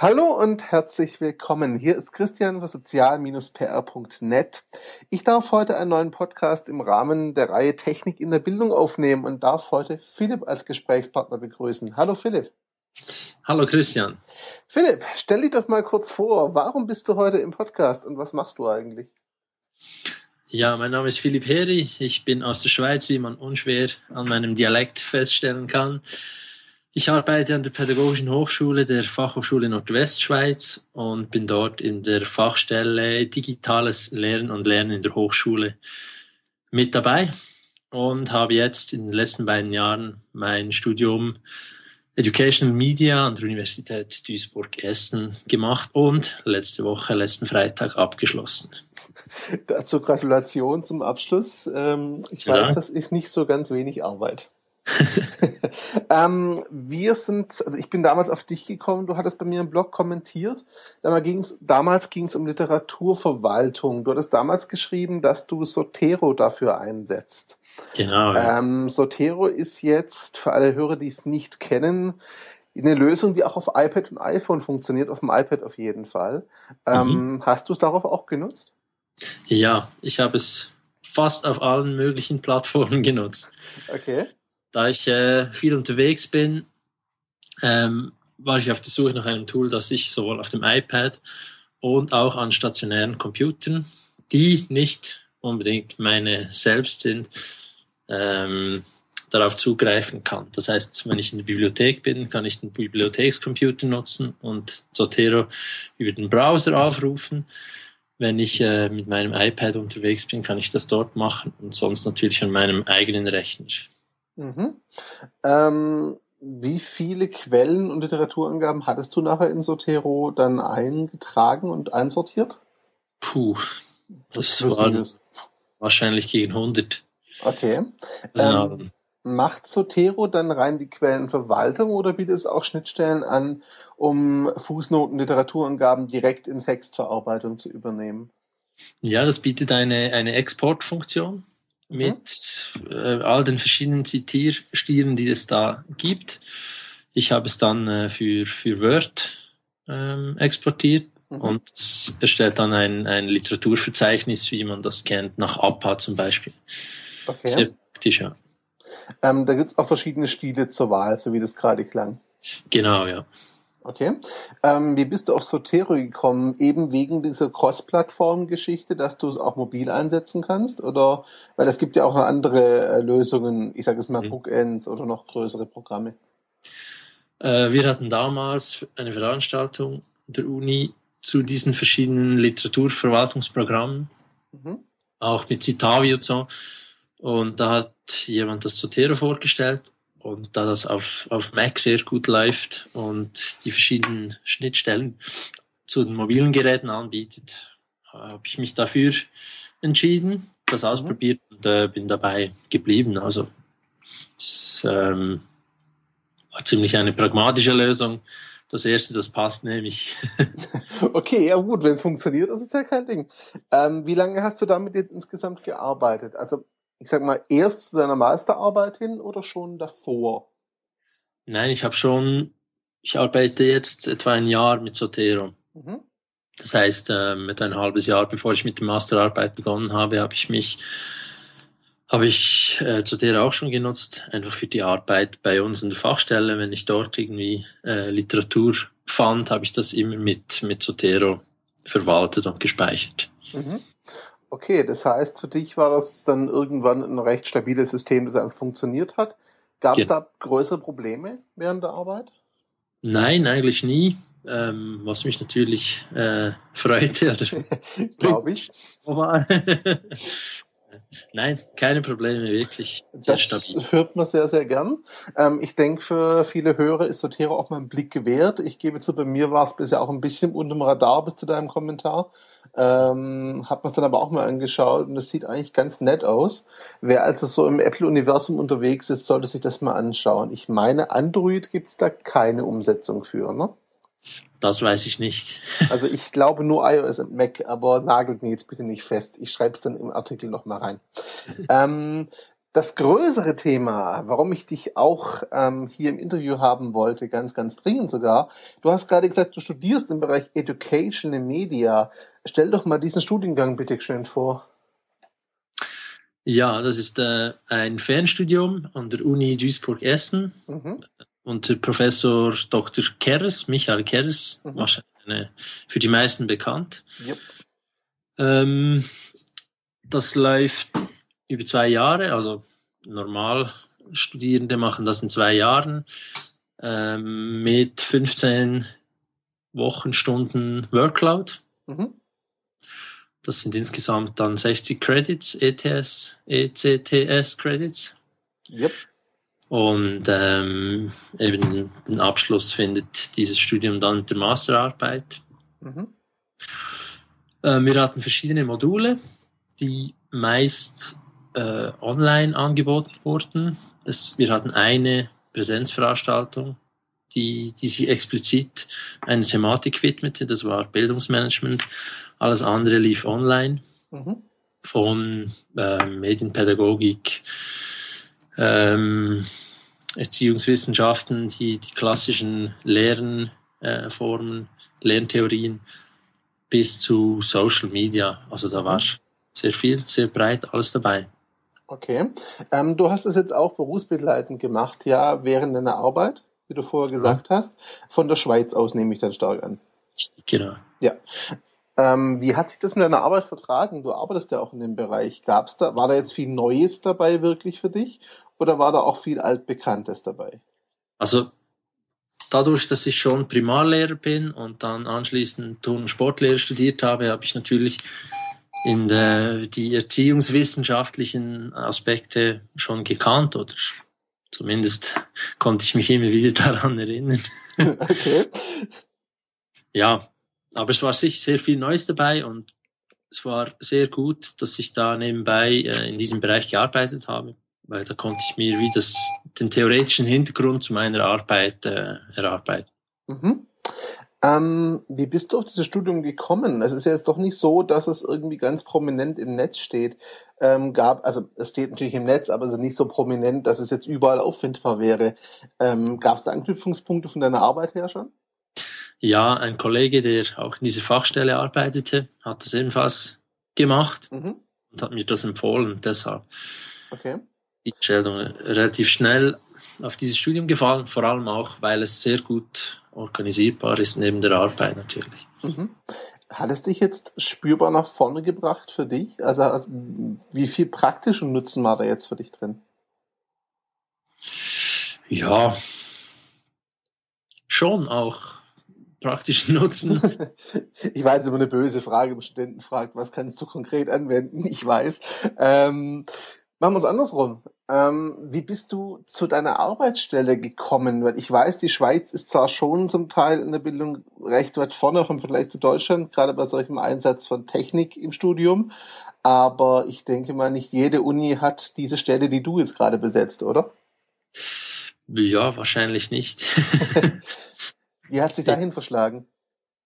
Hallo und herzlich willkommen. Hier ist Christian für sozial-pr.net. Ich darf heute einen neuen Podcast im Rahmen der Reihe Technik in der Bildung aufnehmen und darf heute Philipp als Gesprächspartner begrüßen. Hallo Philipp. Hallo Christian. Philipp, stell dich doch mal kurz vor. Warum bist du heute im Podcast und was machst du eigentlich? Ja, mein Name ist Philipp Heri. Ich bin aus der Schweiz, wie man unschwer an meinem Dialekt feststellen kann. Ich arbeite an der Pädagogischen Hochschule der Fachhochschule Nordwestschweiz und bin dort in der Fachstelle Digitales Lernen und Lernen in der Hochschule mit dabei und habe jetzt in den letzten beiden Jahren mein Studium Educational Media an der Universität Duisburg-Essen gemacht und letzte Woche, letzten Freitag abgeschlossen. Dazu Gratulation zum Abschluss. Ähm, ich ja. weiß, das ist nicht so ganz wenig Arbeit. ähm, wir sind, also ich bin damals auf dich gekommen, du hattest bei mir im Blog kommentiert. Damals ging es um Literaturverwaltung. Du hattest damals geschrieben, dass du Sotero dafür einsetzt. Genau. Ja. Ähm, Sotero ist jetzt, für alle Hörer, die es nicht kennen, eine Lösung, die auch auf iPad und iPhone funktioniert, auf dem iPad auf jeden Fall. Ähm, mhm. Hast du es darauf auch genutzt? Ja, ich habe es fast auf allen möglichen Plattformen genutzt. Okay. Da ich äh, viel unterwegs bin, ähm, war ich auf der Suche nach einem Tool, das ich sowohl auf dem iPad und auch an stationären Computern, die nicht unbedingt meine selbst sind, ähm, darauf zugreifen kann. Das heißt, wenn ich in der Bibliothek bin, kann ich den Bibliothekscomputer nutzen und Zotero über den Browser aufrufen. Wenn ich äh, mit meinem iPad unterwegs bin, kann ich das dort machen und sonst natürlich an meinem eigenen Rechner. Mhm. Ähm, wie viele Quellen und Literaturangaben hattest du nachher in Sotero dann eingetragen und einsortiert? Puh, das, das waren wahrscheinlich gegen 100. Okay. Also ähm, macht Sotero dann rein die Quellenverwaltung oder bietet es auch Schnittstellen an, um Fußnoten, Literaturangaben direkt in Textverarbeitung zu übernehmen? Ja, das bietet eine, eine Exportfunktion. Mhm. mit äh, all den verschiedenen Zitierstilen, die es da gibt. Ich habe es dann äh, für, für Word ähm, exportiert mhm. und es erstellt dann ein, ein Literaturverzeichnis, wie man das kennt, nach APA zum Beispiel. Okay. Sehr praktisch, ja. Ähm, da gibt es auch verschiedene Stile zur Wahl, so wie das gerade klang. Genau, ja. Okay. Ähm, wie bist du auf Sotero gekommen? Eben wegen dieser Cross-Plattform-Geschichte, dass du es auch mobil einsetzen kannst? Oder, weil es gibt ja auch noch andere äh, Lösungen, ich sage es mal mhm. Bookends oder noch größere Programme. Äh, wir hatten damals eine Veranstaltung der Uni zu diesen verschiedenen Literaturverwaltungsprogrammen, mhm. auch mit Citavi und so. Und da hat jemand das Zotero vorgestellt und da das auf, auf Mac sehr gut läuft und die verschiedenen Schnittstellen zu den mobilen Geräten anbietet, habe ich mich dafür entschieden, das mhm. ausprobiert und äh, bin dabei geblieben. Also es ähm, war ziemlich eine pragmatische Lösung. Das erste, das passt, nehme ich. okay, ja gut, wenn es funktioniert, das ist ja kein Ding. Ähm, wie lange hast du damit jetzt insgesamt gearbeitet? Also ich sag mal, erst zu deiner Masterarbeit hin oder schon davor? Nein, ich habe schon, ich arbeite jetzt etwa ein Jahr mit Sotero. Mhm. Das heißt, ähm, etwa ein halbes Jahr bevor ich mit der Masterarbeit begonnen habe, habe ich mich, habe ich äh, Zotero auch schon genutzt, einfach für die Arbeit bei uns in der Fachstelle. Wenn ich dort irgendwie äh, Literatur fand, habe ich das immer mit, mit Zotero verwaltet und gespeichert. Mhm. Okay, das heißt, für dich war das dann irgendwann ein recht stabiles System, das einfach funktioniert hat. Gab es ja. da größere Probleme während der Arbeit? Nein, eigentlich nie. Ähm, was mich natürlich äh, freute. Glaube ich. Nein, keine Probleme, wirklich. Sehr das stabil. hört man sehr, sehr gern. Ähm, ich denke, für viele Hörer ist Sotero auch mal ein Blick gewährt. Ich gebe zu, bei mir war es bisher auch ein bisschen unter dem Radar bis zu deinem Kommentar. Ähm, hab mir dann aber auch mal angeschaut und das sieht eigentlich ganz nett aus. Wer also so im Apple-Universum unterwegs ist, sollte sich das mal anschauen. Ich meine, Android gibt's da keine Umsetzung für, ne? Das weiß ich nicht. also ich glaube nur iOS und Mac, aber nagelt mir jetzt bitte nicht fest. Ich schreibe es dann im Artikel nochmal rein. ähm, Das größere Thema, warum ich dich auch ähm, hier im Interview haben wollte, ganz, ganz dringend sogar, du hast gerade gesagt, du studierst im Bereich Education and Media. Stell doch mal diesen Studiengang bitte schön vor. Ja, das ist äh, ein Fernstudium an der Uni Duisburg-Essen mhm. unter Professor Dr. Keres, Michael Keres, mhm. wahrscheinlich für die meisten bekannt. Yep. Ähm, das läuft über zwei Jahre, also normal Studierende machen das in zwei Jahren ähm, mit 15 Wochenstunden Workload. Mhm. Das sind insgesamt dann 60 Credits, ETS, ECTS Credits. Yep. Und ähm, eben den Abschluss findet dieses Studium dann mit der Masterarbeit. Mhm. Äh, wir hatten verschiedene Module, die meist äh, online angeboten wurden. Es, wir hatten eine Präsenzveranstaltung, die, die sich explizit einer Thematik widmete. Das war Bildungsmanagement. Alles andere lief online. Mhm. Von äh, Medienpädagogik, ähm, Erziehungswissenschaften, die, die klassischen Lernformen, äh, Lerntheorien bis zu Social Media. Also da war mhm. sehr viel, sehr breit alles dabei. Okay. Ähm, du hast es jetzt auch berufsbegleitend gemacht, ja, während deiner Arbeit, wie du vorher gesagt ja. hast. Von der Schweiz aus nehme ich dann stark an. Genau. Ja. Ähm, wie hat sich das mit deiner Arbeit vertragen? Du arbeitest ja auch in dem Bereich. Gab's da, war da jetzt viel Neues dabei wirklich für dich? Oder war da auch viel Altbekanntes dabei? Also, dadurch, dass ich schon Primarlehrer bin und dann anschließend Turn- und Sportlehrer studiert habe, habe ich natürlich in der, die erziehungswissenschaftlichen Aspekte schon gekannt oder zumindest konnte ich mich immer wieder daran erinnern. Okay. ja, aber es war sicher sehr viel Neues dabei und es war sehr gut, dass ich da nebenbei äh, in diesem Bereich gearbeitet habe, weil da konnte ich mir wie das, den theoretischen Hintergrund zu meiner Arbeit äh, erarbeiten. Mhm. Ähm, wie bist du auf dieses Studium gekommen? Es ist ja jetzt doch nicht so, dass es irgendwie ganz prominent im Netz steht. Ähm, gab, also es steht natürlich im Netz, aber es ist nicht so prominent, dass es jetzt überall auffindbar wäre. Ähm, Gab es da Anknüpfungspunkte von deiner Arbeit her schon? Ja, ein Kollege, der auch in dieser Fachstelle arbeitete, hat das ebenfalls gemacht mhm. und hat mir das empfohlen. Deshalb okay. die Entscheidung relativ schnell auf dieses Studium gefallen, vor allem auch, weil es sehr gut organisierbar ist neben der Arbeit natürlich. Mhm. Hat es dich jetzt spürbar nach vorne gebracht für dich? Also, also wie viel praktischen Nutzen war da jetzt für dich drin? Ja, schon auch praktischen Nutzen. ich weiß immer eine böse Frage, wenn Studenten fragt, was kannst du konkret anwenden? Ich weiß. Ähm, machen wir es andersrum. Ähm, wie bist du zu deiner Arbeitsstelle gekommen? Weil ich weiß, die Schweiz ist zwar schon zum Teil in der Bildung recht weit vorne, auch im Vergleich zu Deutschland, gerade bei solchem Einsatz von Technik im Studium. Aber ich denke mal, nicht jede Uni hat diese Stelle, die du jetzt gerade besetzt, oder? Ja, wahrscheinlich nicht. Wie hat sich dahin verschlagen?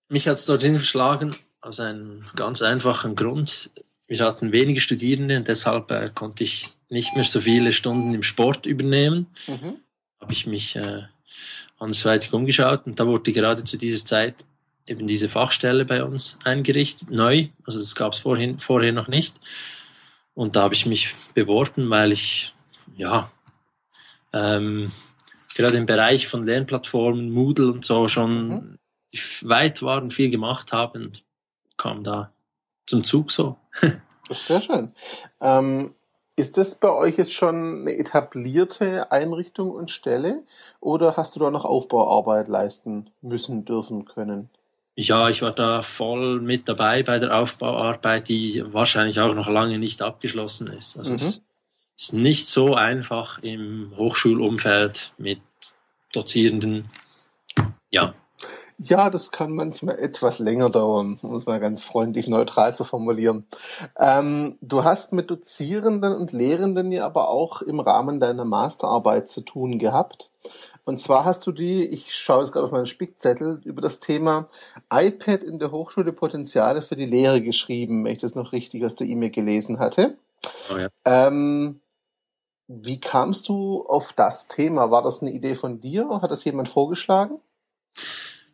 Mich hat es dorthin verschlagen aus einem ganz einfachen Grund. Wir hatten wenige Studierende und deshalb äh, konnte ich nicht mehr so viele Stunden im Sport übernehmen. Mhm. Habe ich mich äh, andersweitig umgeschaut und da wurde gerade zu dieser Zeit eben diese Fachstelle bei uns eingerichtet, neu. Also das gab es vorhin, vorher noch nicht. Und da habe ich mich beworben, weil ich ja ähm, gerade im Bereich von Lernplattformen, Moodle und so schon mhm. weit war und viel gemacht habe und kam da zum Zug so. das ist sehr schön. Ähm, ist das bei euch jetzt schon eine etablierte Einrichtung und Stelle oder hast du da noch Aufbauarbeit leisten müssen, dürfen, können? Ja, ich war da voll mit dabei bei der Aufbauarbeit, die wahrscheinlich auch noch lange nicht abgeschlossen ist. Also mhm. es ist nicht so einfach im Hochschulumfeld mit Dozierenden. Ja. Ja, das kann manchmal etwas länger dauern, um es mal ganz freundlich neutral zu formulieren. Ähm, du hast mit Dozierenden und Lehrenden ja aber auch im Rahmen deiner Masterarbeit zu tun gehabt. Und zwar hast du die, ich schaue jetzt gerade auf meinen Spickzettel, über das Thema iPad in der Hochschule Potenziale für die Lehre geschrieben, wenn ich das noch richtig aus der E-Mail gelesen hatte. Oh ja. ähm, Wie kamst du auf das Thema? War das eine Idee von dir? Hat das jemand vorgeschlagen?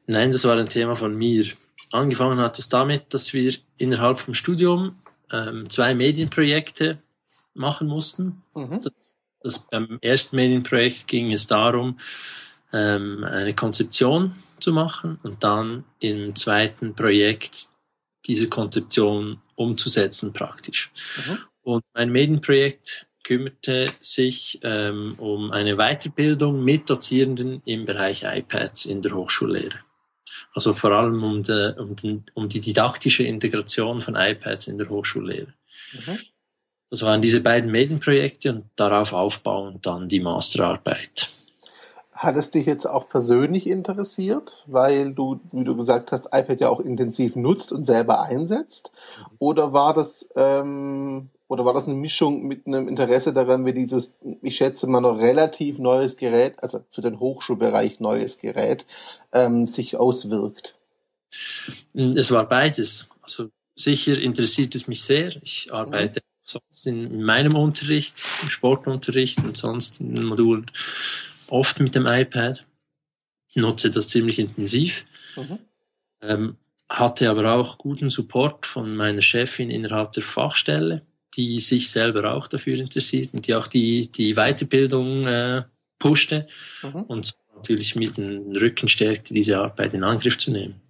Nein, das war ein Thema von mir. Angefangen hat es damit, dass wir innerhalb vom Studium ähm, zwei Medienprojekte machen mussten. Mhm. Das, das, beim ersten Medienprojekt ging es darum, ähm, eine Konzeption zu machen und dann im zweiten Projekt diese Konzeption umzusetzen praktisch. Mhm. Und mein Medienprojekt kümmerte sich ähm, um eine Weiterbildung mit Dozierenden im Bereich iPads in der Hochschullehre. Also vor allem um, de, um, den, um die didaktische Integration von iPads in der Hochschullehre. Mhm. Das waren diese beiden Medienprojekte und darauf aufbauend dann die Masterarbeit. Hat es dich jetzt auch persönlich interessiert, weil du, wie du gesagt hast, iPad ja auch intensiv nutzt und selber einsetzt? Mhm. Oder war das ähm, oder war das eine Mischung mit einem Interesse daran, wie dieses, ich schätze mal noch relativ neues Gerät, also für den Hochschulbereich neues Gerät, ähm, sich auswirkt? Es war beides. Also sicher interessiert es mich sehr. Ich arbeite mhm. sonst in meinem Unterricht, im Sportunterricht und sonst in den Modulen oft mit dem iPad. Nutze das ziemlich intensiv. Mhm. Ähm, hatte aber auch guten Support von meiner Chefin innerhalb der Fachstelle die sich selber auch dafür interessiert und die auch die, die Weiterbildung äh, pushte mhm. und natürlich mit dem Rücken stärkte, diese Arbeit in Angriff zu nehmen.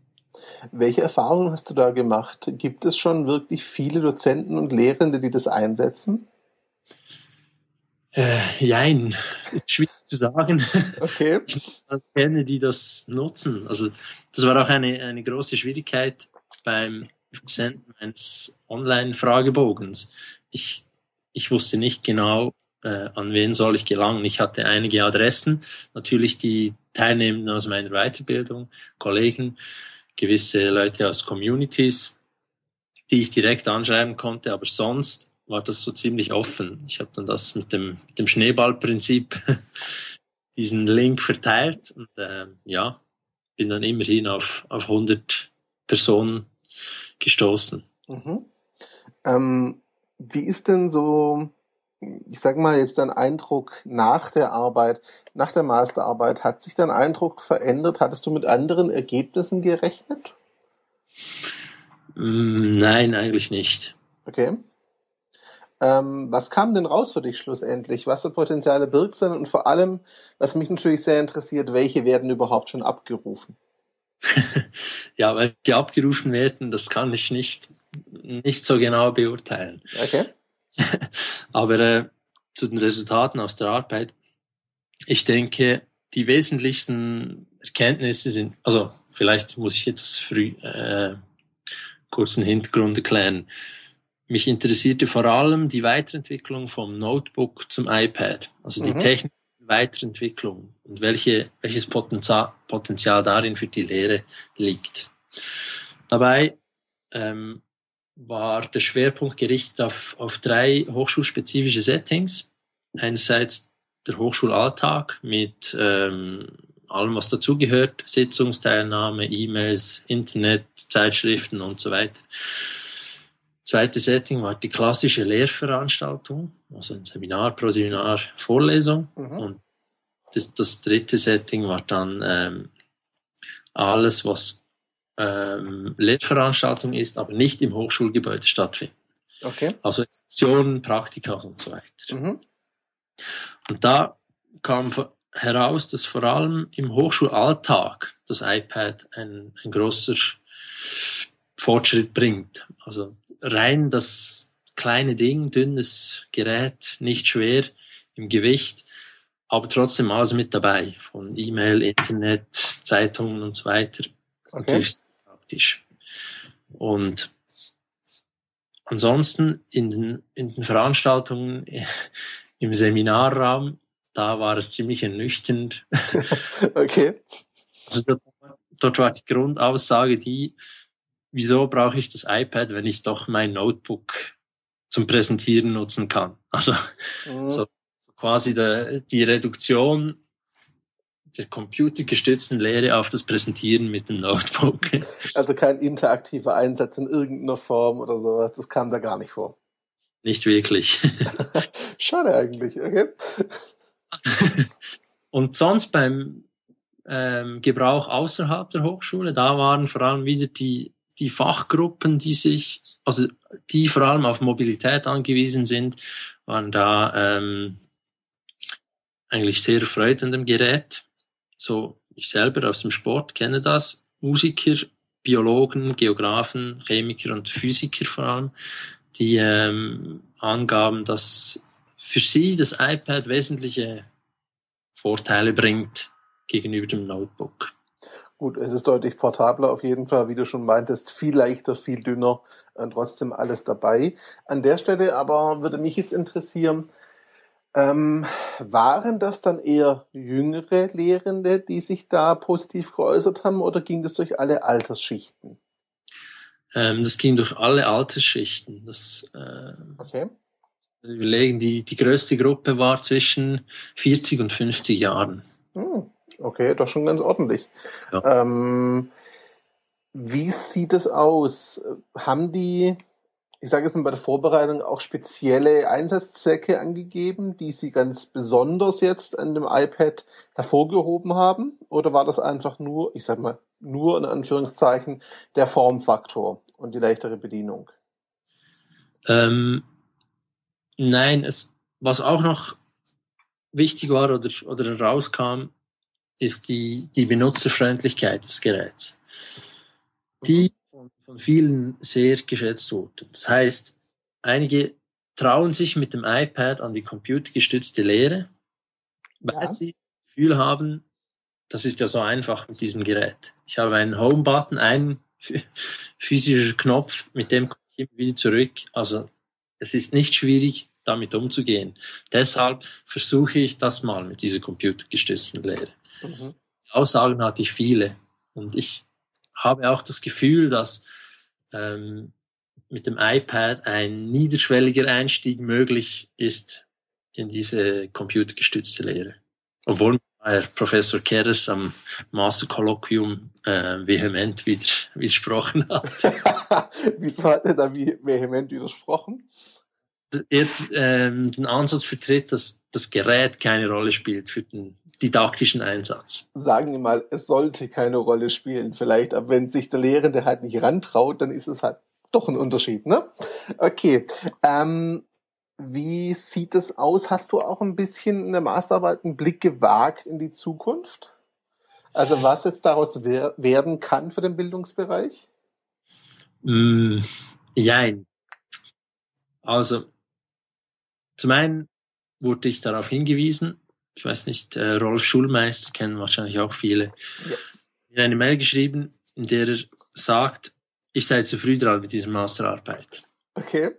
Welche Erfahrungen hast du da gemacht? Gibt es schon wirklich viele Dozenten und Lehrende, die das einsetzen? Äh, jein, schwierig zu sagen. Okay. Ich kenne, die das nutzen. Also das war auch eine, eine große Schwierigkeit beim Senden eines Online-Fragebogens. Ich, ich wusste nicht genau, äh, an wen soll ich gelangen. Ich hatte einige Adressen, natürlich die Teilnehmenden aus meiner Weiterbildung, Kollegen, gewisse Leute aus Communities, die ich direkt anschreiben konnte, aber sonst war das so ziemlich offen. Ich habe dann das mit dem, mit dem Schneeballprinzip diesen Link verteilt und äh, ja, bin dann immerhin auf, auf 100 Personen gestoßen. Mhm. Ähm, wie ist denn so, ich sag mal jetzt dein Eindruck nach der Arbeit, nach der Masterarbeit? Hat sich dein Eindruck verändert? Hattest du mit anderen Ergebnissen gerechnet? Mm, nein, eigentlich nicht. Okay. Ähm, was kam denn raus für dich schlussendlich? Was für Potenziale birgt denn? Und vor allem, was mich natürlich sehr interessiert, welche werden überhaupt schon abgerufen? Ja, weil die abgerufen werden, das kann ich nicht, nicht so genau beurteilen. Okay. Aber äh, zu den Resultaten aus der Arbeit, ich denke, die wesentlichsten Erkenntnisse sind, also vielleicht muss ich etwas früh äh, kurzen Hintergrund erklären. Mich interessierte vor allem die Weiterentwicklung vom Notebook zum iPad, also die mhm. Technik Weiterentwicklung und welche, welches Potenzial, Potenzial darin für die Lehre liegt. Dabei ähm, war der Schwerpunkt gerichtet auf, auf drei hochschulspezifische Settings. Einerseits der Hochschulalltag mit ähm, allem, was dazugehört, Sitzungsteilnahme, E-Mails, Internet, Zeitschriften und so weiter. Zweite Setting war die klassische Lehrveranstaltung, also ein Seminar pro Seminar, Vorlesung. Mhm. Und das dritte Setting war dann ähm, alles, was ähm, Lehrveranstaltung ist, aber nicht im Hochschulgebäude stattfindet. Okay. Also Exkursionen, Praktika und so weiter. Mhm. Und da kam heraus, dass vor allem im Hochschulalltag das iPad ein, ein großer Fortschritt bringt. Also rein das kleine Ding, dünnes Gerät, nicht schwer im Gewicht, aber trotzdem alles mit dabei. Von E-Mail, Internet, Zeitungen und so weiter. Okay. Natürlich praktisch. Und ansonsten in den, in den Veranstaltungen im Seminarraum, da war es ziemlich ernüchternd. okay. Also dort, dort war die Grundaussage die, wieso brauche ich das iPad, wenn ich doch mein Notebook zum Präsentieren nutzen kann? Also mhm. so, quasi der, die Reduktion der computergestützten Lehre auf das Präsentieren mit dem Notebook. Also kein interaktiver Einsatz in irgendeiner Form oder sowas, das kam da gar nicht vor. Nicht wirklich. Schade eigentlich, okay. Und sonst beim ähm, Gebrauch außerhalb der Hochschule, da waren vor allem wieder die, die Fachgruppen, die sich, also die vor allem auf Mobilität angewiesen sind, waren da ähm, eigentlich sehr erfreut an dem Gerät. So, ich selber aus dem Sport kenne das. Musiker, Biologen, Geografen, Chemiker und Physiker vor allem, die ähm, angaben, dass für sie das iPad wesentliche Vorteile bringt gegenüber dem Notebook. Gut, es ist deutlich portabler auf jeden Fall, wie du schon meintest, viel leichter, viel dünner, trotzdem alles dabei. An der Stelle aber würde mich jetzt interessieren, ähm, waren das dann eher jüngere Lehrende, die sich da positiv geäußert haben, oder ging das durch alle Altersschichten? Ähm, das ging durch alle Altersschichten. Das, äh, okay. Überlegen, die, die größte Gruppe war zwischen 40 und 50 Jahren. Hm, okay, doch schon ganz ordentlich. Ja. Ähm, wie sieht es aus? Haben die, ich sage jetzt mal bei der Vorbereitung, auch spezielle Einsatzzwecke angegeben, die sie ganz besonders jetzt an dem iPad hervorgehoben haben? Oder war das einfach nur, ich sage mal, nur in Anführungszeichen der Formfaktor und die leichtere Bedienung? Ähm, Nein, es, was auch noch wichtig war oder, oder rauskam, ist die, die Benutzerfreundlichkeit des Geräts, die von, von vielen sehr geschätzt wurde. Das heißt, einige trauen sich mit dem iPad an die computergestützte Lehre, weil ja. sie das Gefühl haben, das ist ja so einfach mit diesem Gerät. Ich habe einen Home-Button, einen physischer Knopf, mit dem komme ich immer wieder zurück. Also es ist nicht schwierig, damit umzugehen. Deshalb versuche ich das mal mit dieser computergestützten Lehre. Mhm. Aussagen hatte ich viele. Und ich habe auch das Gefühl, dass ähm, mit dem iPad ein niederschwelliger Einstieg möglich ist in diese computergestützte Lehre. Obwohl Herr Professor Keres am Masterkolloquium äh, vehement widersprochen hat. Wieso hat er da vehement widersprochen? Er ähm, den Ansatz vertritt, dass das Gerät keine Rolle spielt für den didaktischen Einsatz. Sagen wir mal, es sollte keine Rolle spielen vielleicht, aber wenn sich der Lehrende halt nicht rantraut, dann ist es halt doch ein Unterschied, ne? Okay. Ähm, wie sieht es aus? Hast du auch ein bisschen in der Masterarbeit einen Blick gewagt in die Zukunft? Also was jetzt daraus wer werden kann für den Bildungsbereich? Mm, jein. Also, zum einen wurde ich darauf hingewiesen, ich weiß nicht, äh, Rolf Schulmeister kennen wahrscheinlich auch viele, ja. in eine Mail geschrieben, in der er sagt, ich sei zu früh dran mit dieser Masterarbeit. Okay.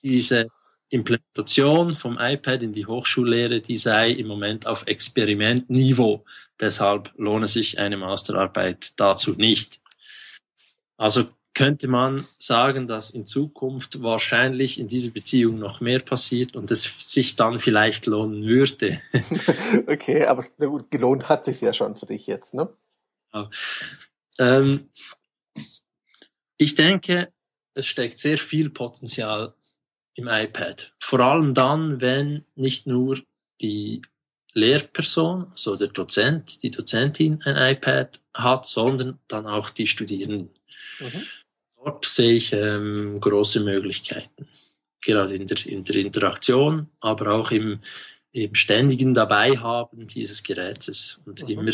Diese Implementation vom iPad in die Hochschullehre, die sei im Moment auf Experimentniveau. Deshalb lohne sich eine Masterarbeit dazu nicht. Also könnte man sagen, dass in Zukunft wahrscheinlich in dieser Beziehung noch mehr passiert und es sich dann vielleicht lohnen würde. okay, aber gut, gelohnt hat sich ja schon für dich jetzt, ne? Ja. Ähm, ich denke, es steckt sehr viel Potenzial im iPad. Vor allem dann, wenn nicht nur die Lehrperson, also der Dozent, die Dozentin ein iPad hat, sondern dann auch die Studierenden. Mhm. Dort sehe ich ähm, große Möglichkeiten, gerade in der, in der Interaktion, aber auch im, im ständigen Dabeihaben dieses Gerätes und mhm. immer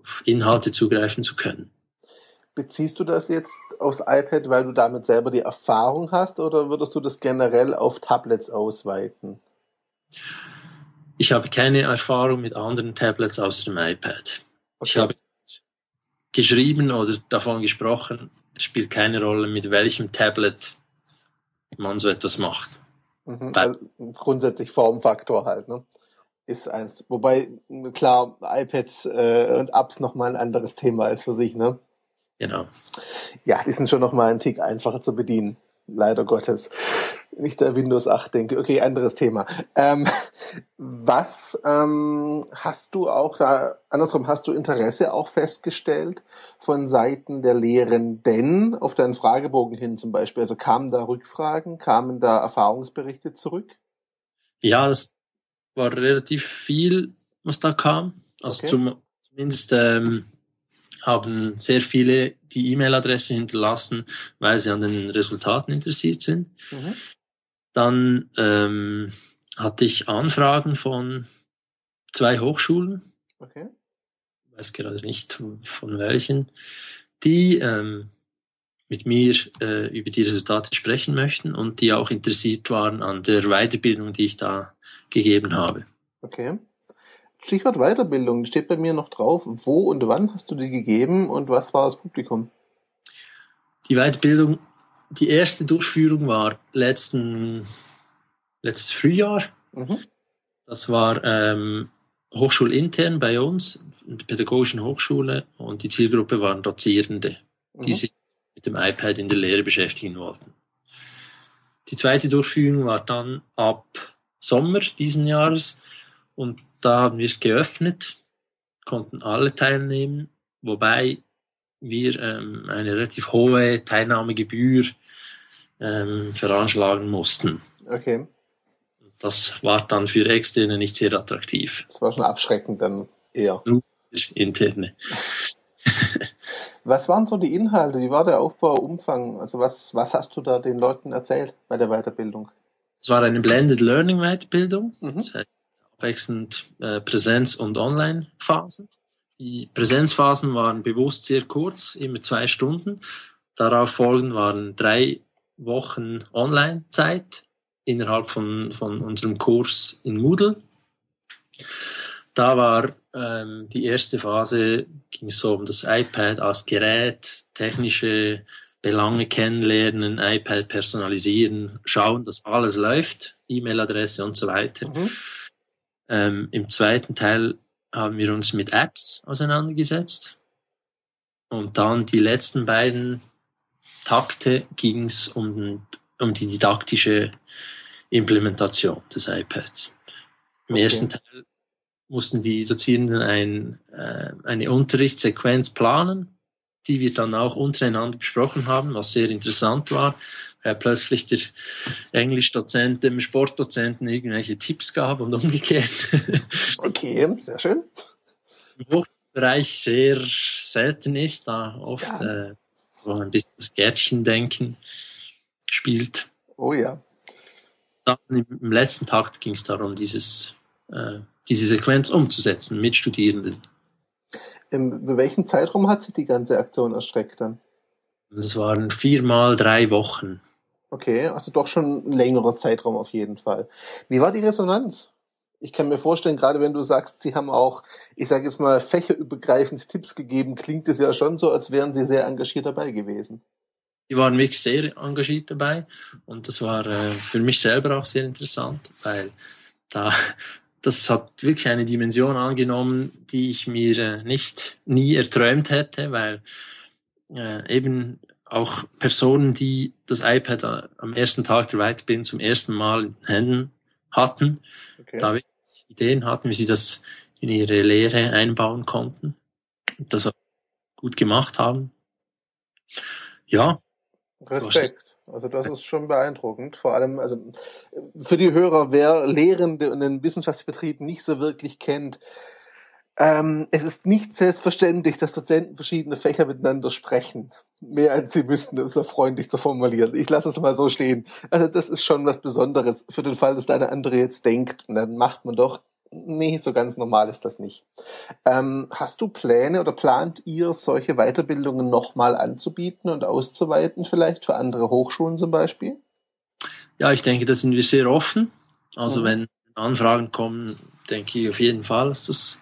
auf Inhalte zugreifen zu können. Beziehst du das jetzt aufs iPad, weil du damit selber die Erfahrung hast, oder würdest du das generell auf Tablets ausweiten? Ich habe keine Erfahrung mit anderen Tablets außer dem iPad. Okay. Ich habe geschrieben oder davon gesprochen, es spielt keine Rolle, mit welchem Tablet man so etwas macht. Mhm, also grundsätzlich Formfaktor halt, ne? Ist eins. Wobei, klar, iPads äh, und Apps nochmal ein anderes Thema ist für sich, ne? Genau. Ja, die sind schon nochmal ein Tick einfacher zu bedienen. Leider Gottes. Nicht der Windows 8 denke. Okay, anderes Thema. Ähm, was ähm, hast du auch da, andersrum, hast du Interesse auch festgestellt von Seiten der Lehrenden auf deinen Fragebogen hin zum Beispiel? Also kamen da Rückfragen, kamen da Erfahrungsberichte zurück? Ja, das war relativ viel, was da kam. Also okay. zum, zumindest ähm, haben sehr viele die E-Mail-Adresse hinterlassen, weil sie an den Resultaten interessiert sind. Mhm. Dann ähm, hatte ich Anfragen von zwei Hochschulen. Okay. Ich weiß gerade nicht von welchen, die ähm, mit mir äh, über die Resultate sprechen möchten und die auch interessiert waren an der Weiterbildung, die ich da gegeben habe. Okay. Stichwort Weiterbildung, steht bei mir noch drauf. Wo und wann hast du die gegeben und was war das Publikum? Die Weiterbildung, die erste Durchführung war letzten, letztes Frühjahr. Mhm. Das war ähm, hochschulintern bei uns, in der Pädagogischen Hochschule, und die Zielgruppe waren Dozierende, die mhm. sich mit dem iPad in der Lehre beschäftigen wollten. Die zweite Durchführung war dann ab Sommer diesen Jahres und da haben wir es geöffnet, konnten alle teilnehmen, wobei wir ähm, eine relativ hohe Teilnahmegebühr ähm, veranschlagen mussten. Okay. Das war dann für Externe nicht sehr attraktiv. Das war schon abschreckend dann eher. Interne. was waren so die Inhalte? Wie war der Aufbau, Umfang? Also was, was hast du da den Leuten erzählt bei der Weiterbildung? Es war eine Blended Learning Weiterbildung. Mhm. Das heißt, abwechselnd äh, Präsenz- und Online-Phasen. Die Präsenzphasen waren bewusst sehr kurz, immer zwei Stunden. Darauf folgen waren drei Wochen Online-Zeit innerhalb von, von unserem Kurs in Moodle. Da war ähm, die erste Phase, ging so um das iPad als Gerät, technische Belange kennenlernen, iPad personalisieren, schauen, dass alles läuft, E-Mail-Adresse und so weiter. Mhm. Ähm, Im zweiten Teil haben wir uns mit Apps auseinandergesetzt. Und dann die letzten beiden Takte ging es um, um die didaktische Implementation des iPads. Im okay. ersten Teil mussten die Dozierenden ein, äh, eine Unterrichtssequenz planen die wir dann auch untereinander besprochen haben, was sehr interessant war, weil plötzlich der Englischdozent dem Sportdozenten irgendwelche Tipps gab und umgekehrt. Okay, sehr schön. Im Hochbereich sehr selten ist, da oft ja. äh, so ein bisschen das Gärtchendenken spielt. Oh ja. Dann im letzten Takt ging es darum, dieses, äh, diese Sequenz umzusetzen mit Studierenden. In welchem Zeitraum hat sich die ganze Aktion erstreckt dann? Das waren viermal drei Wochen. Okay, also doch schon ein längerer Zeitraum auf jeden Fall. Wie war die Resonanz? Ich kann mir vorstellen, gerade wenn du sagst, sie haben auch, ich sage jetzt mal, fächerübergreifend Tipps gegeben, klingt es ja schon so, als wären sie sehr engagiert dabei gewesen. Die waren wirklich sehr engagiert dabei und das war äh, für mich selber auch sehr interessant, weil da das hat wirklich eine Dimension angenommen, die ich mir äh, nicht nie erträumt hätte, weil äh, eben auch Personen, die das iPad äh, am ersten Tag der Weiterbildung zum ersten Mal in Händen hatten, okay. da Ideen hatten, wie sie das in ihre Lehre einbauen konnten und das auch gut gemacht haben. Ja. Respekt. Also das ist schon beeindruckend. Vor allem, also für die Hörer, wer Lehrende und den Wissenschaftsbetrieb nicht so wirklich kennt, ähm, es ist nicht selbstverständlich, dass Dozenten verschiedene Fächer miteinander sprechen. Mehr als sie müssten, um es freundlich zu formulieren. Ich lasse es mal so stehen. Also das ist schon was Besonderes für den Fall, dass der eine andere jetzt denkt. Und dann macht man doch Nee, so ganz normal ist das nicht. Ähm, hast du Pläne oder plant ihr, solche Weiterbildungen nochmal anzubieten und auszuweiten, vielleicht für andere Hochschulen zum Beispiel? Ja, ich denke, da sind wir sehr offen. Also mhm. wenn Anfragen kommen, denke ich auf jeden Fall, dass das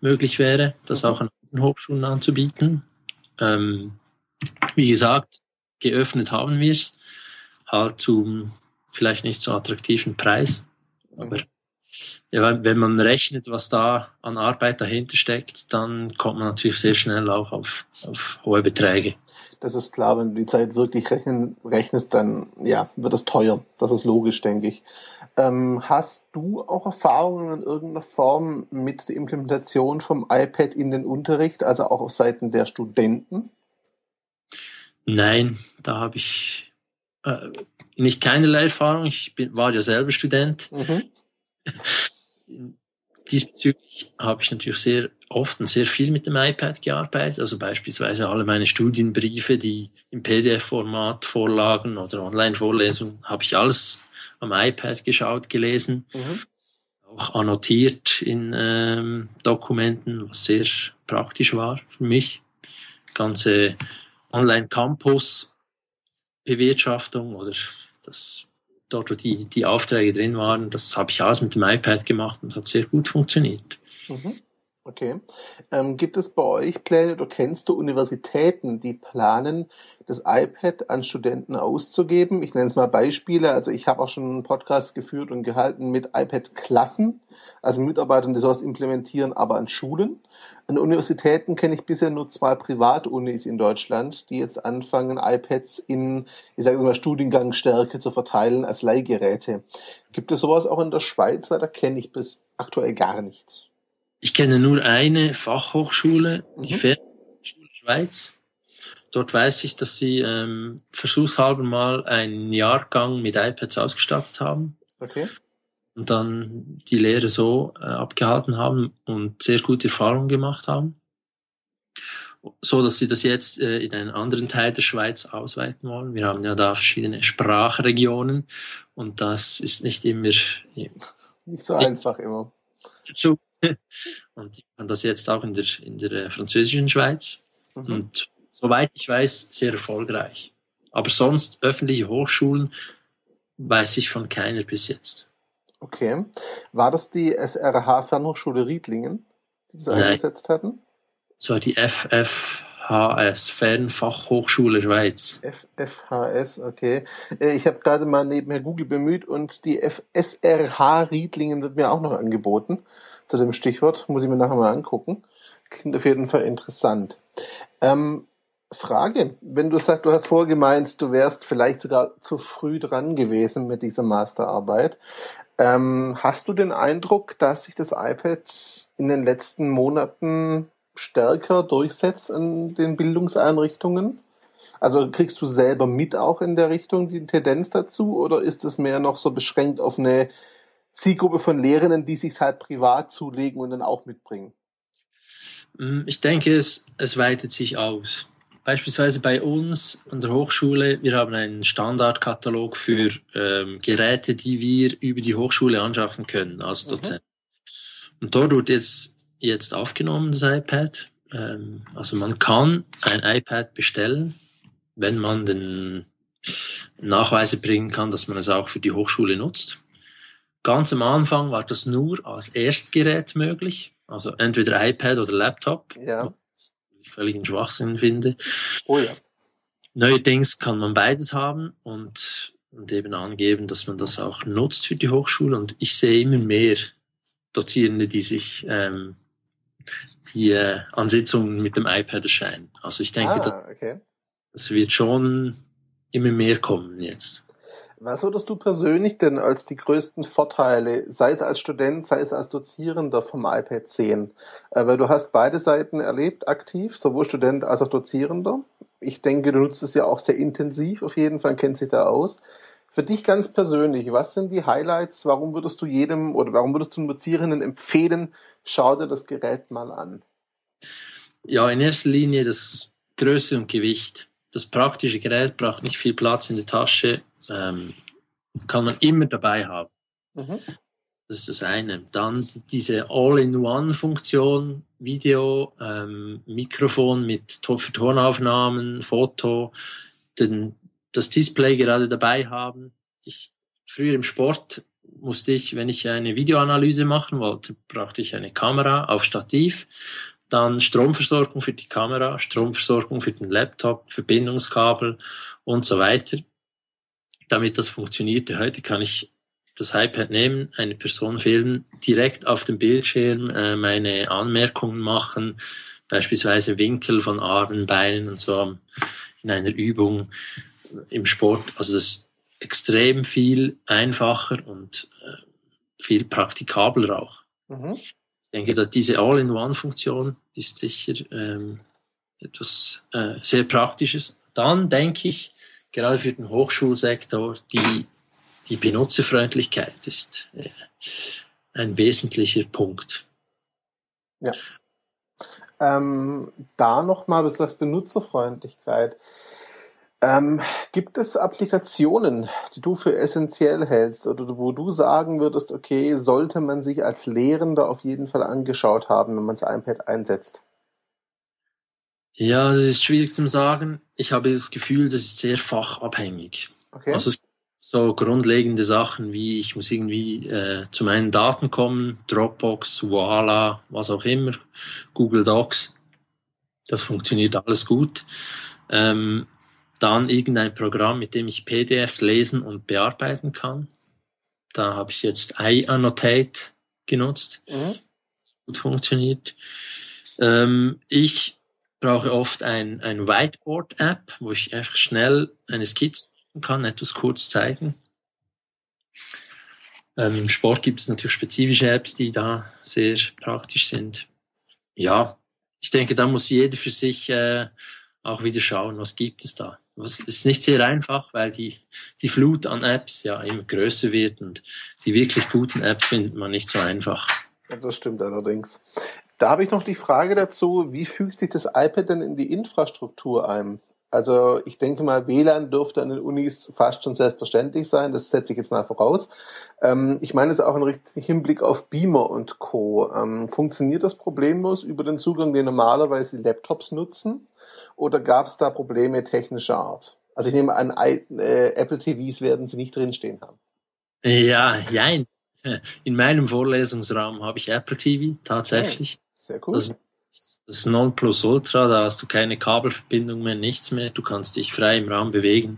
möglich wäre, das mhm. auch an Hochschulen anzubieten. Ähm, wie gesagt, geöffnet haben wir es, halt zum vielleicht nicht so attraktiven Preis, aber ja, wenn man rechnet, was da an Arbeit dahinter steckt, dann kommt man natürlich sehr schnell auch auf, auf hohe Beträge. Das ist klar, wenn du die Zeit wirklich rechnen, rechnest, dann ja, wird es teuer. Das ist logisch, denke ich. Ähm, hast du auch Erfahrungen in irgendeiner Form mit der Implementation vom iPad in den Unterricht, also auch auf Seiten der Studenten? Nein, da habe ich äh, nicht keinerlei Erfahrung. Ich bin, war ja selber Student. Mhm. Diesbezüglich habe ich natürlich sehr oft und sehr viel mit dem iPad gearbeitet. Also beispielsweise alle meine Studienbriefe, die im PDF-Format vorlagen oder Online-Vorlesungen, habe ich alles am iPad geschaut, gelesen. Mhm. Auch annotiert in ähm, Dokumenten, was sehr praktisch war für mich. Ganze Online-Campus-Bewirtschaftung oder das dort, wo die, die Aufträge drin waren, das habe ich alles mit dem iPad gemacht und hat sehr gut funktioniert. Mhm. Okay. Ähm, gibt es bei euch Pläne oder kennst du Universitäten, die planen, das iPad an Studenten auszugeben? Ich nenne es mal Beispiele. Also ich habe auch schon einen Podcast geführt und gehalten mit iPad-Klassen, also Mitarbeitern, die sowas implementieren, aber an Schulen. An Universitäten kenne ich bisher nur zwei Privatunis in Deutschland, die jetzt anfangen, iPads in, ich sage mal, Studiengangsstärke zu verteilen als Leihgeräte. Gibt es sowas auch in der Schweiz? Weil da kenne ich bis aktuell gar nichts. Ich kenne nur eine Fachhochschule, mhm. die Fernschule Schweiz. Dort weiß ich, dass sie ähm, versuchshalber mal einen Jahrgang mit iPads ausgestattet haben. Okay. Und dann die Lehre so äh, abgehalten haben und sehr gute Erfahrungen gemacht haben. So dass sie das jetzt äh, in einen anderen Teil der Schweiz ausweiten wollen. Wir haben ja da verschiedene Sprachregionen und das ist nicht immer. Ja, nicht so einfach immer. So Und ich kann das jetzt auch in der, in der äh, französischen Schweiz. Mhm. Und soweit ich weiß, sehr erfolgreich. Aber sonst öffentliche Hochschulen weiß ich von keiner bis jetzt. Okay. War das die SRH Fernhochschule Riedlingen, die Sie Nein. eingesetzt hatten? Das war die FFHS, Fernfachhochschule Schweiz. FFHS, okay. Äh, ich habe gerade mal nebenher Google bemüht und die SRH Riedlingen wird mir auch noch angeboten zu dem Stichwort. Muss ich mir nachher mal angucken. Klingt auf jeden Fall interessant. Ähm, Frage, wenn du sagst, du hast vorher gemeint, du wärst vielleicht sogar zu früh dran gewesen mit dieser Masterarbeit. Ähm, hast du den Eindruck, dass sich das iPad in den letzten Monaten stärker durchsetzt in den Bildungseinrichtungen? Also kriegst du selber mit auch in der Richtung die Tendenz dazu oder ist es mehr noch so beschränkt auf eine Zielgruppe von Lehrenden, die sich halt privat zulegen und dann auch mitbringen? Mm, ich denke, es, es weitet sich aus. Beispielsweise bei uns an der Hochschule, wir haben einen Standardkatalog für ähm, Geräte, die wir über die Hochschule anschaffen können als mhm. Dozent. Mhm. Und dort wird jetzt, jetzt aufgenommen, das iPad. Ähm, also man kann ein iPad bestellen, wenn man den Nachweise bringen kann, dass man es auch für die Hochschule nutzt. Ganz am Anfang war das nur als Erstgerät möglich, also entweder iPad oder Laptop. Ja. Ich völligen Schwachsinn finde. Oh ja. Neuerdings kann man beides haben und, und eben angeben, dass man das auch nutzt für die Hochschule. Und ich sehe immer mehr Dozierende, die sich ähm, die äh, an Sitzungen mit dem iPad erscheinen. Also ich denke, ah, das, okay. das wird schon immer mehr kommen jetzt. Was würdest du persönlich denn als die größten Vorteile, sei es als Student, sei es als Dozierender vom iPad sehen? Äh, weil du hast beide Seiten erlebt, aktiv, sowohl Student als auch Dozierender. Ich denke, du nutzt es ja auch sehr intensiv, auf jeden Fall kennt sich da aus. Für dich ganz persönlich, was sind die Highlights? Warum würdest du jedem oder warum würdest du einem Dozierenden empfehlen, schau dir das Gerät mal an? Ja, in erster Linie das Größe und Gewicht. Das praktische Gerät braucht nicht viel Platz in der Tasche ähm, kann man immer dabei haben. Mhm. Das ist das eine. Dann diese All-in-One-Funktion, Video, ähm, Mikrofon mit für Tonaufnahmen, Foto, den, das Display gerade dabei haben. Ich, früher im Sport musste ich, wenn ich eine Videoanalyse machen wollte, brauchte ich eine Kamera auf Stativ, dann Stromversorgung für die Kamera, Stromversorgung für den Laptop, Verbindungskabel und so weiter damit das funktioniert. Heute kann ich das iPad nehmen, eine Person filmen, direkt auf dem Bildschirm äh, meine Anmerkungen machen, beispielsweise Winkel von Armen, Beinen und so in einer Übung im Sport. Also das ist extrem viel einfacher und äh, viel praktikabler auch. Mhm. Ich denke, dass diese All-in-One-Funktion ist sicher ähm, etwas äh, sehr Praktisches. Dann denke ich, gerade für den Hochschulsektor, die, die Benutzerfreundlichkeit ist äh, ein wesentlicher Punkt. Ja. Ähm, da nochmal, du sagst Benutzerfreundlichkeit. Ähm, gibt es Applikationen, die du für essentiell hältst oder wo du sagen würdest, okay, sollte man sich als Lehrender auf jeden Fall angeschaut haben, wenn man das iPad einsetzt? Ja, es ist schwierig zu sagen. Ich habe das Gefühl, das ist sehr fachabhängig. Okay. Also so grundlegende Sachen wie ich muss irgendwie äh, zu meinen Daten kommen, Dropbox, Voila, was auch immer, Google Docs. Das funktioniert alles gut. Ähm, dann irgendein Programm, mit dem ich PDFs lesen und bearbeiten kann. Da habe ich jetzt iAnnotate genutzt. Mhm. Gut funktioniert. Ähm, ich brauche oft ein, ein Whiteboard-App, wo ich einfach schnell eine Skizze kann, etwas kurz zeigen. Ähm, Im Sport gibt es natürlich spezifische Apps, die da sehr praktisch sind. Ja, ich denke, da muss jeder für sich äh, auch wieder schauen, was gibt es da. Es ist nicht sehr einfach, weil die, die Flut an Apps ja immer größer wird und die wirklich guten Apps findet man nicht so einfach. Ja, das stimmt allerdings. Da habe ich noch die Frage dazu, wie fügt sich das iPad denn in die Infrastruktur ein? Also ich denke mal, WLAN dürfte an den Unis fast schon selbstverständlich sein, das setze ich jetzt mal voraus. Ähm, ich meine es auch im Hinblick auf Beamer und Co. Ähm, funktioniert das problemlos über den Zugang, den normalerweise Laptops nutzen? Oder gab es da Probleme technischer Art? Also ich nehme an, äh, Apple TVs werden sie nicht drinstehen haben. Ja, jein. In meinem Vorlesungsraum habe ich Apple TV tatsächlich. Sehr cool. Das, das Nonplusultra, da hast du keine Kabelverbindung mehr, nichts mehr. Du kannst dich frei im Raum bewegen,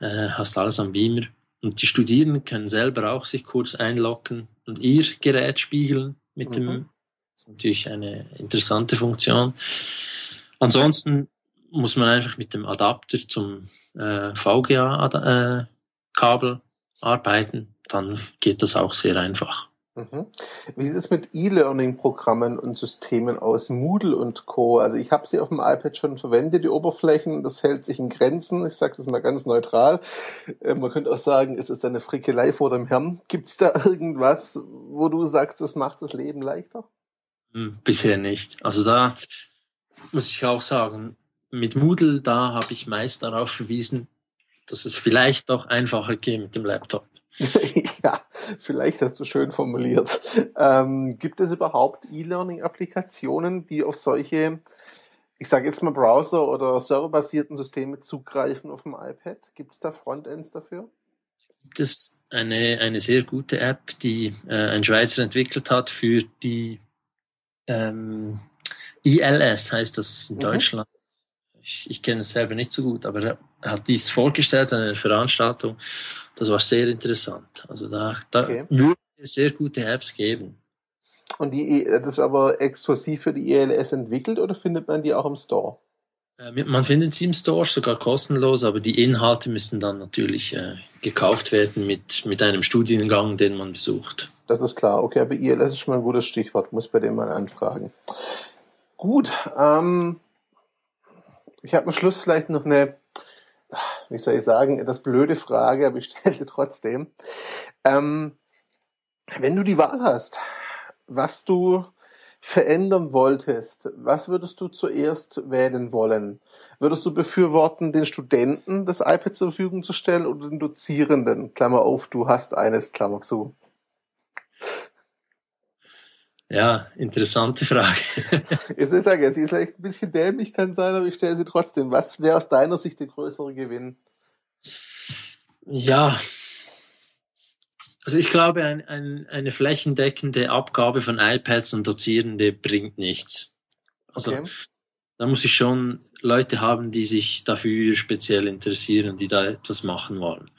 äh, hast alles am Beamer. Und die Studierenden können selber auch sich kurz einloggen und ihr Gerät spiegeln mit mhm. dem. Das ist natürlich eine interessante Funktion. Ansonsten muss man einfach mit dem Adapter zum äh, VGA-Kabel äh, arbeiten. Dann geht das auch sehr einfach. Mhm. Wie sieht es mit E-Learning-Programmen und Systemen aus, Moodle und Co.? Also ich habe sie auf dem iPad schon verwendet, die Oberflächen, das hält sich in Grenzen. Ich sage das mal ganz neutral. Äh, man könnte auch sagen, es ist eine Frickelei vor dem Herrn. Gibt es da irgendwas, wo du sagst, das macht das Leben leichter? Hm, bisher nicht. Also da muss ich auch sagen, mit Moodle, da habe ich meist darauf verwiesen, dass es vielleicht doch einfacher geht mit dem Laptop. ja, vielleicht hast du schön formuliert. Ähm, gibt es überhaupt E-Learning-Applikationen, die auf solche, ich sage jetzt mal Browser- oder serverbasierten Systeme zugreifen auf dem iPad? Gibt es da Frontends dafür? Gibt es eine, eine sehr gute App, die äh, ein Schweizer entwickelt hat für die ähm, ILS, heißt das in mhm. Deutschland ich, ich kenne es selber nicht so gut, aber er hat dies vorgestellt an einer Veranstaltung. Das war sehr interessant. Also da, da okay. würde es sehr gute Apps geben. Und die, das ist aber exklusiv für die ELS entwickelt oder findet man die auch im Store? Äh, man findet sie im Store sogar kostenlos, aber die Inhalte müssen dann natürlich äh, gekauft werden mit, mit einem Studiengang, den man besucht. Das ist klar. Okay, aber ILS ist schon mal ein gutes Stichwort. Muss bei dem mal anfragen. Gut. Ähm, ich habe am Schluss vielleicht noch eine, wie soll ich sagen, etwas blöde Frage, aber ich stelle sie trotzdem. Ähm, wenn du die Wahl hast, was du verändern wolltest, was würdest du zuerst wählen wollen? Würdest du befürworten, den Studenten das iPad zur Verfügung zu stellen oder den Dozierenden? Klammer auf, du hast eines, Klammer zu. Ja, interessante Frage. ich sage, sie ist vielleicht ein bisschen dämlich, kann sein, aber ich stelle sie trotzdem. Was wäre aus deiner Sicht der größere Gewinn? Ja, also ich glaube, ein, ein, eine flächendeckende Abgabe von iPads an Dozierende bringt nichts. Also okay. da muss ich schon Leute haben, die sich dafür speziell interessieren, die da etwas machen wollen.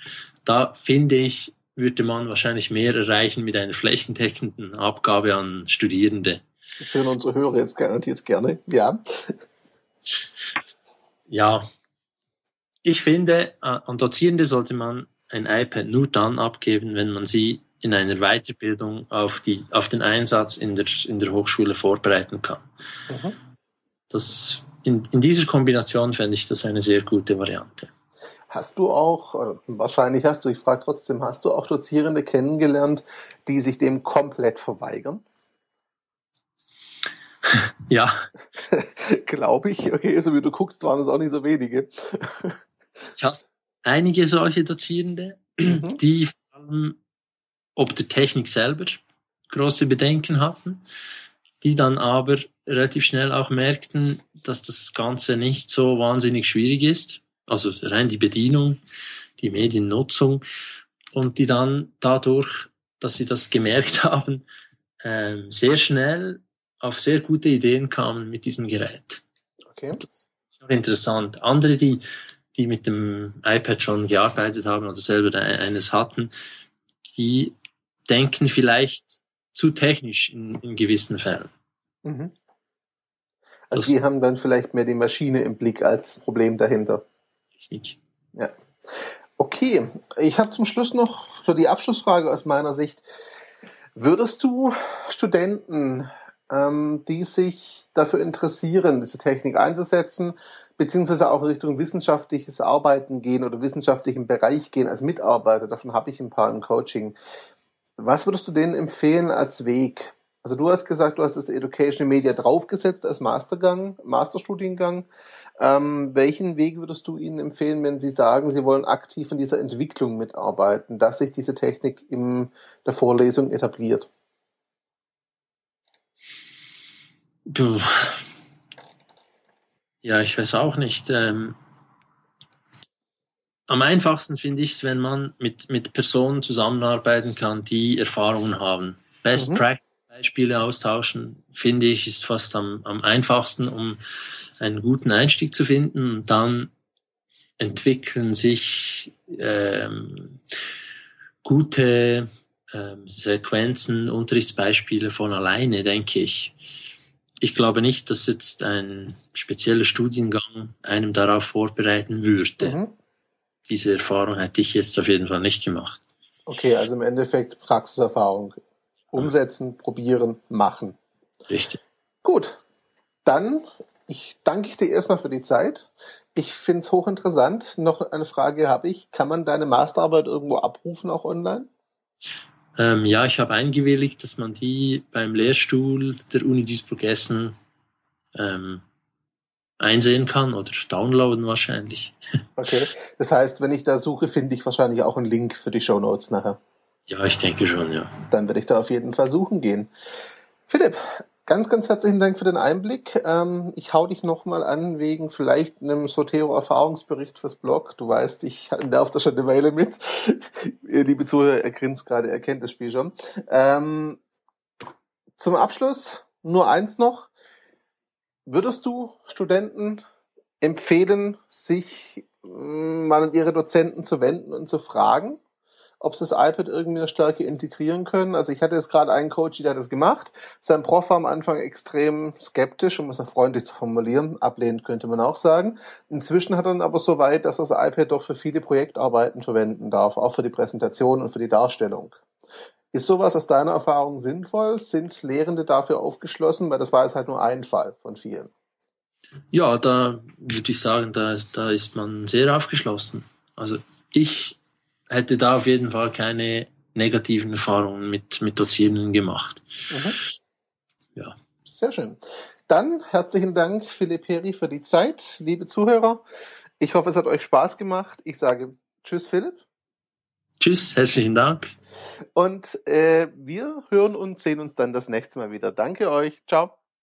Da finde ich, würde man wahrscheinlich mehr erreichen mit einer flächendeckenden Abgabe an Studierende. Das hören unsere Hörer jetzt garantiert gerne, ja. Ja, ich finde, an Dozierende sollte man ein iPad nur dann abgeben, wenn man sie in einer Weiterbildung auf, die, auf den Einsatz in der, in der Hochschule vorbereiten kann. Mhm. Das, in, in dieser Kombination fände ich das eine sehr gute Variante. Hast du auch, oder wahrscheinlich hast du, ich frage trotzdem, hast du auch Dozierende kennengelernt, die sich dem komplett verweigern? Ja. Glaube ich. Okay, so wie du guckst, waren es auch nicht so wenige. ich habe einige solche Dozierende, mhm. die vor allem ob der Technik selber große Bedenken hatten, die dann aber relativ schnell auch merkten, dass das Ganze nicht so wahnsinnig schwierig ist. Also rein die Bedienung, die Mediennutzung und die dann dadurch, dass sie das gemerkt haben, ähm, sehr schnell auf sehr gute Ideen kamen mit diesem Gerät. Okay. Das ist auch interessant. Andere, die, die mit dem iPad schon gearbeitet haben oder selber eines hatten, die denken vielleicht zu technisch in, in gewissen Fällen. Mhm. Also das, die haben dann vielleicht mehr die Maschine im Blick als das Problem dahinter. Richtig. Ja. Okay, ich habe zum Schluss noch so die Abschlussfrage aus meiner Sicht. Würdest du Studenten ähm, die sich dafür interessieren, diese Technik einzusetzen, beziehungsweise auch in Richtung wissenschaftliches Arbeiten gehen oder wissenschaftlichen Bereich gehen als Mitarbeiter. Davon habe ich ein paar im Coaching. Was würdest du denen empfehlen als Weg? Also du hast gesagt, du hast das Education Media draufgesetzt als Mastergang, Masterstudiengang. Ähm, welchen Weg würdest du ihnen empfehlen, wenn sie sagen, sie wollen aktiv in dieser Entwicklung mitarbeiten, dass sich diese Technik in der Vorlesung etabliert? Puh. Ja, ich weiß auch nicht. Ähm, am einfachsten finde ich es, wenn man mit, mit Personen zusammenarbeiten kann, die Erfahrungen haben. Best mhm. Practice Beispiele austauschen, finde ich, ist fast am, am einfachsten, um einen guten Einstieg zu finden. Und dann entwickeln sich ähm, gute ähm, Sequenzen, Unterrichtsbeispiele von alleine, denke ich ich glaube nicht, dass jetzt ein spezieller Studiengang einem darauf vorbereiten würde. Mhm. Diese Erfahrung hätte ich jetzt auf jeden Fall nicht gemacht. Okay, also im Endeffekt Praxiserfahrung. Umsetzen, probieren, machen. Richtig. Gut. Dann, ich danke dir erstmal für die Zeit. Ich finde es hochinteressant. Noch eine Frage habe ich. Kann man deine Masterarbeit irgendwo abrufen, auch online? Ähm, ja, ich habe eingewilligt, dass man die beim Lehrstuhl der Uni Duisburg-Essen ähm, einsehen kann oder downloaden wahrscheinlich. Okay, das heißt, wenn ich da suche, finde ich wahrscheinlich auch einen Link für die Show Notes nachher. Ja, ich denke schon, ja. Dann werde ich da auf jeden Fall suchen gehen. Philipp, Ganz, ganz herzlichen Dank für den Einblick. Ähm, ich hau dich nochmal an wegen vielleicht einem Sotero-Erfahrungsbericht fürs Blog. Du weißt, ich darf da schon eine Weile mit. Liebe Zuhörer, er grinst gerade, er kennt das Spiel schon. Ähm, zum Abschluss nur eins noch. Würdest du Studenten empfehlen, sich mm, mal an ihre Dozenten zu wenden und zu fragen? Ob sie das iPad irgendwie stärker integrieren können. Also ich hatte jetzt gerade einen Coach, der hat das gemacht. Sein Prof war am Anfang extrem skeptisch, um es freundlich zu formulieren. Ablehnend könnte man auch sagen. Inzwischen hat er dann aber so weit, dass das iPad doch für viele Projektarbeiten verwenden darf, auch für die Präsentation und für die Darstellung. Ist sowas aus deiner Erfahrung sinnvoll? Sind Lehrende dafür aufgeschlossen? Weil das war jetzt halt nur ein Fall von vielen. Ja, da würde ich sagen, da, da ist man sehr aufgeschlossen. Also ich hätte da auf jeden Fall keine negativen Erfahrungen mit, mit Dozierenden gemacht. Mhm. Ja. Sehr schön. Dann herzlichen Dank, Philipp Heri, für die Zeit. Liebe Zuhörer, ich hoffe, es hat euch Spaß gemacht. Ich sage Tschüss, Philipp. Tschüss, herzlichen Dank. Und äh, wir hören und sehen uns dann das nächste Mal wieder. Danke euch. Ciao.